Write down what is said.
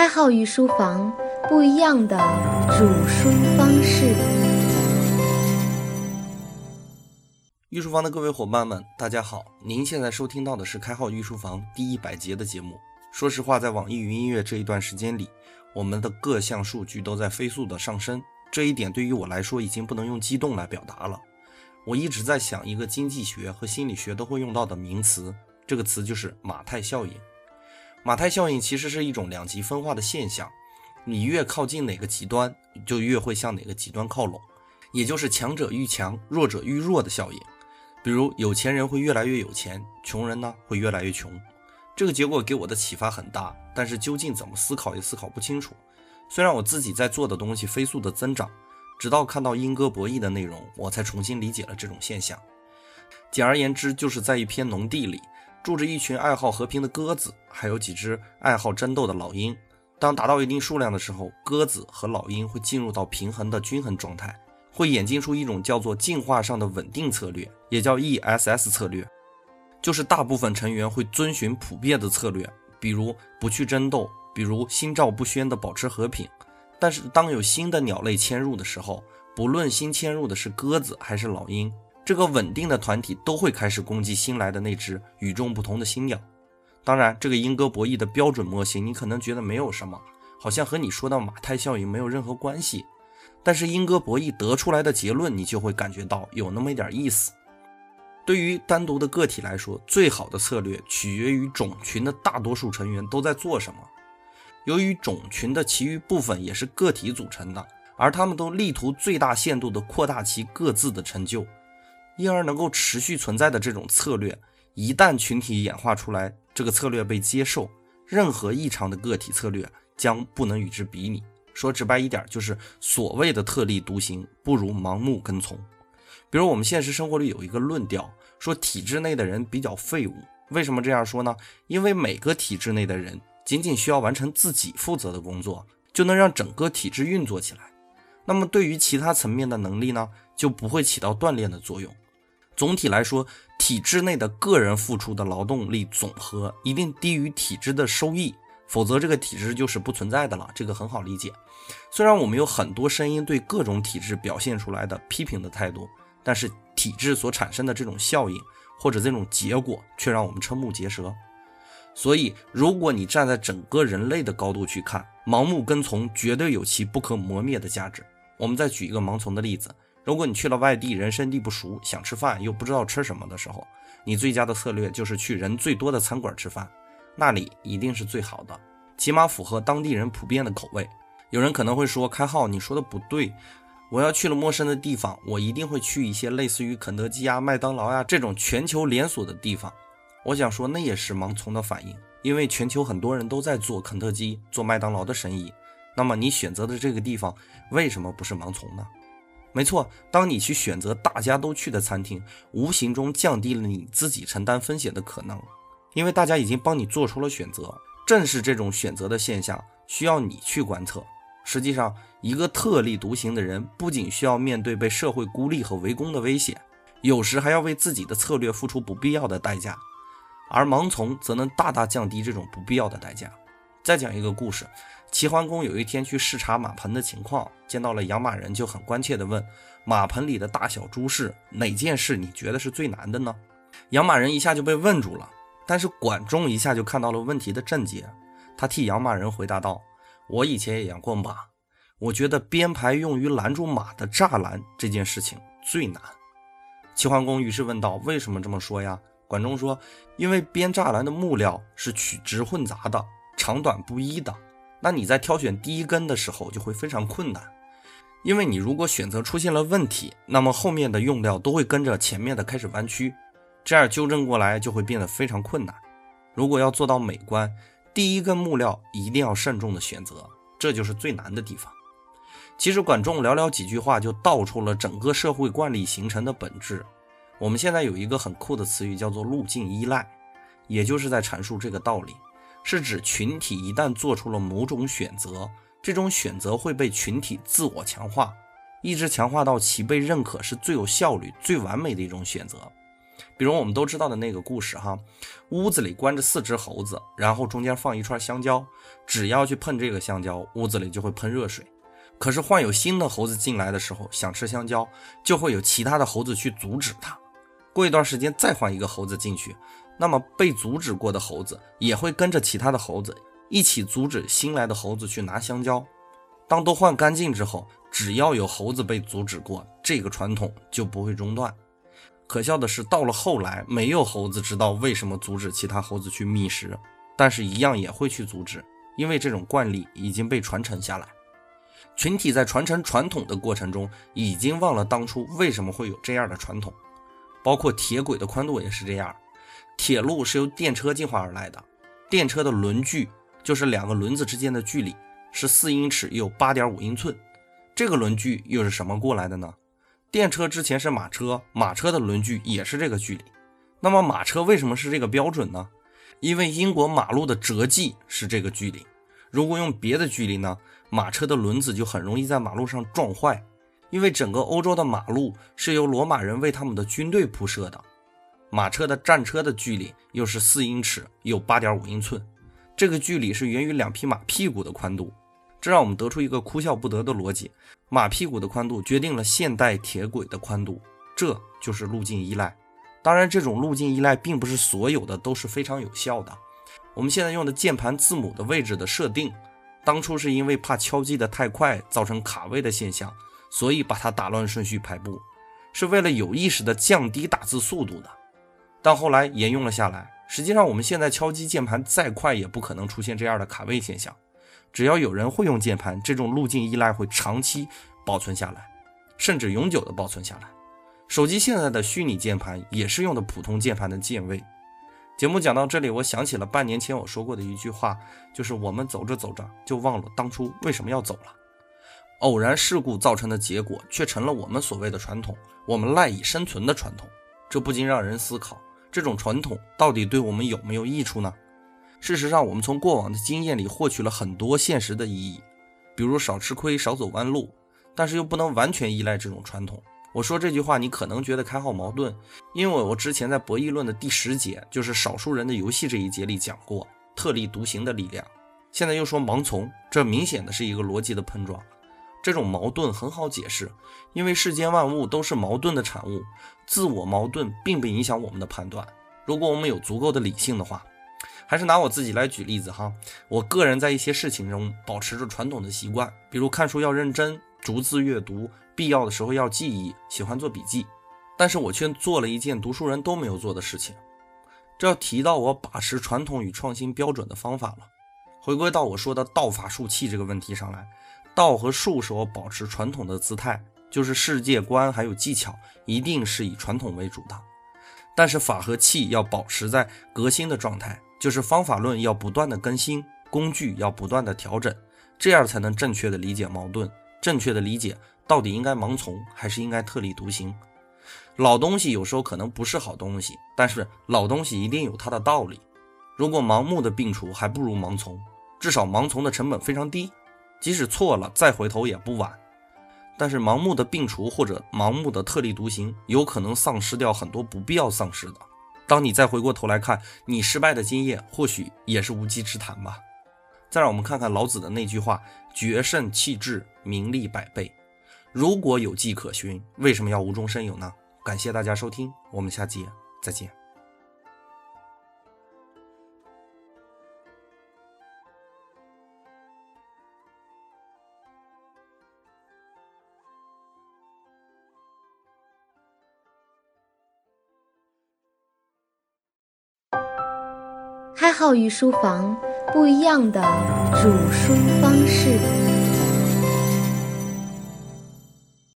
开号御书房，不一样的煮书方式。御书房的各位伙伴们，大家好！您现在收听到的是开号御书房第一百节的节目。说实话，在网易云音乐这一段时间里，我们的各项数据都在飞速的上升，这一点对于我来说已经不能用激动来表达了。我一直在想一个经济学和心理学都会用到的名词，这个词就是马太效应。马太效应其实是一种两极分化的现象，你越靠近哪个极端，就越会向哪个极端靠拢，也就是强者愈强，弱者愈弱的效应。比如有钱人会越来越有钱，穷人呢会越来越穷。这个结果给我的启发很大，但是究竟怎么思考也思考不清楚。虽然我自己在做的东西飞速的增长，直到看到英歌博弈的内容，我才重新理解了这种现象。简而言之，就是在一片农地里。住着一群爱好和平的鸽子，还有几只爱好争斗的老鹰。当达到一定数量的时候，鸽子和老鹰会进入到平衡的均衡状态，会演进出一种叫做进化上的稳定策略，也叫 ESS 策略，就是大部分成员会遵循普遍的策略，比如不去争斗，比如心照不宣的保持和平。但是当有新的鸟类迁入的时候，不论新迁入的是鸽子还是老鹰。这个稳定的团体都会开始攻击新来的那只与众不同的新鸟。当然，这个鹰鸽博弈的标准模型，你可能觉得没有什么，好像和你说到马太效应没有任何关系。但是鹰鸽博弈得出来的结论，你就会感觉到有那么一点意思。对于单独的个体来说，最好的策略取决于种群的大多数成员都在做什么。由于种群的其余部分也是个体组成的，而他们都力图最大限度地扩大其各自的成就。因而能够持续存在的这种策略，一旦群体演化出来，这个策略被接受，任何异常的个体策略将不能与之比拟。说直白一点，就是所谓的特立独行不如盲目跟从。比如我们现实生活里有一个论调，说体制内的人比较废物。为什么这样说呢？因为每个体制内的人仅仅需要完成自己负责的工作，就能让整个体制运作起来。那么对于其他层面的能力呢，就不会起到锻炼的作用。总体来说，体制内的个人付出的劳动力总和一定低于体制的收益，否则这个体制就是不存在的了。这个很好理解。虽然我们有很多声音对各种体制表现出来的批评的态度，但是体制所产生的这种效应或者这种结果却让我们瞠目结舌。所以，如果你站在整个人类的高度去看，盲目跟从绝对有其不可磨灭的价值。我们再举一个盲从的例子。如果你去了外地，人生地不熟，想吃饭又不知道吃什么的时候，你最佳的策略就是去人最多的餐馆吃饭，那里一定是最好的，起码符合当地人普遍的口味。有人可能会说，开号，你说的不对，我要去了陌生的地方，我一定会去一些类似于肯德基啊、麦当劳呀这种全球连锁的地方。我想说，那也是盲从的反应，因为全球很多人都在做肯德基、做麦当劳的生意，那么你选择的这个地方为什么不是盲从呢？没错，当你去选择大家都去的餐厅，无形中降低了你自己承担风险的可能，因为大家已经帮你做出了选择。正是这种选择的现象，需要你去观测。实际上，一个特立独行的人，不仅需要面对被社会孤立和围攻的危险，有时还要为自己的策略付出不必要的代价，而盲从则能大大降低这种不必要的代价。再讲一个故事。齐桓公有一天去视察马棚的情况，见到了养马人，就很关切地问：“马棚里的大小诸事，哪件事你觉得是最难的呢？”养马人一下就被问住了。但是管仲一下就看到了问题的症结，他替养马人回答道：“我以前也养过马，我觉得编排用于拦住马的栅栏这件事情最难。”齐桓公于是问道：“为什么这么说呀？”管仲说：“因为编栅栏的木料是曲直混杂的，长短不一的。”那你在挑选第一根的时候就会非常困难，因为你如果选择出现了问题，那么后面的用料都会跟着前面的开始弯曲，这样纠正过来就会变得非常困难。如果要做到美观，第一根木料一定要慎重的选择，这就是最难的地方。其实管仲寥寥几句话就道出了整个社会惯例形成的本质。我们现在有一个很酷的词语叫做路径依赖，也就是在阐述这个道理。是指群体一旦做出了某种选择，这种选择会被群体自我强化，一直强化到其被认可是最有效率、最完美的一种选择。比如我们都知道的那个故事哈，屋子里关着四只猴子，然后中间放一串香蕉，只要去碰这个香蕉，屋子里就会喷热水。可是换有新的猴子进来的时候，想吃香蕉，就会有其他的猴子去阻止它。过一段时间再换一个猴子进去，那么被阻止过的猴子也会跟着其他的猴子一起阻止新来的猴子去拿香蕉。当都换干净之后，只要有猴子被阻止过，这个传统就不会中断。可笑的是，到了后来，没有猴子知道为什么阻止其他猴子去觅食，但是一样也会去阻止，因为这种惯例已经被传承下来。群体在传承传统的过程中，已经忘了当初为什么会有这样的传统。包括铁轨的宽度也是这样，铁路是由电车进化而来的，电车的轮距就是两个轮子之间的距离是四英尺又八点五英寸，这个轮距又是什么过来的呢？电车之前是马车，马车的轮距也是这个距离。那么马车为什么是这个标准呢？因为英国马路的折迹是这个距离。如果用别的距离呢，马车的轮子就很容易在马路上撞坏。因为整个欧洲的马路是由罗马人为他们的军队铺设的，马车的战车的距离又是四英尺又八点五英寸，这个距离是源于两匹马屁股的宽度。这让我们得出一个哭笑不得的逻辑：马屁股的宽度决定了现代铁轨的宽度，这就是路径依赖。当然，这种路径依赖并不是所有的都是非常有效的。我们现在用的键盘字母的位置的设定，当初是因为怕敲击的太快造成卡位的现象，所以把它打乱顺序排布，是为了有意识的降低打字速度的。但后来沿用了下来。实际上，我们现在敲击键盘再快，也不可能出现这样的卡位现象。只要有人会用键盘，这种路径依赖会长期保存下来，甚至永久的保存下来。手机现在的虚拟键盘也是用的普通键盘的键位。节目讲到这里，我想起了半年前我说过的一句话，就是我们走着走着就忘了当初为什么要走了。偶然事故造成的结果，却成了我们所谓的传统，我们赖以生存的传统。这不禁让人思考，这种传统到底对我们有没有益处呢？事实上，我们从过往的经验里获取了很多现实的意义，比如少吃亏、少走弯路，但是又不能完全依赖这种传统。我说这句话，你可能觉得开号矛盾，因为我之前在博弈论的第十节，就是少数人的游戏这一节里讲过特立独行的力量，现在又说盲从，这明显的是一个逻辑的碰撞。这种矛盾很好解释，因为世间万物都是矛盾的产物，自我矛盾并不影响我们的判断。如果我们有足够的理性的话。还是拿我自己来举例子哈，我个人在一些事情中保持着传统的习惯，比如看书要认真，逐字阅读，必要的时候要记忆，喜欢做笔记。但是我却做了一件读书人都没有做的事情，这要提到我把持传统与创新标准的方法了。回归到我说的道法术器这个问题上来，道和术是我保持传统的姿态，就是世界观还有技巧一定是以传统为主的，但是法和器要保持在革新的状态。就是方法论要不断的更新，工具要不断的调整，这样才能正确的理解矛盾，正确的理解到底应该盲从还是应该特立独行。老东西有时候可能不是好东西，但是老东西一定有它的道理。如果盲目的摒除，还不如盲从，至少盲从的成本非常低，即使错了再回头也不晚。但是盲目的摒除或者盲目的特立独行，有可能丧失掉很多不必要丧失的。当你再回过头来看你失败的经验，或许也是无稽之谈吧。再让我们看看老子的那句话：“决胜气质，名利百倍。”如果有迹可循，为什么要无中生有呢？感谢大家收听，我们下节再见。开号御书房，不一样的煮书方式。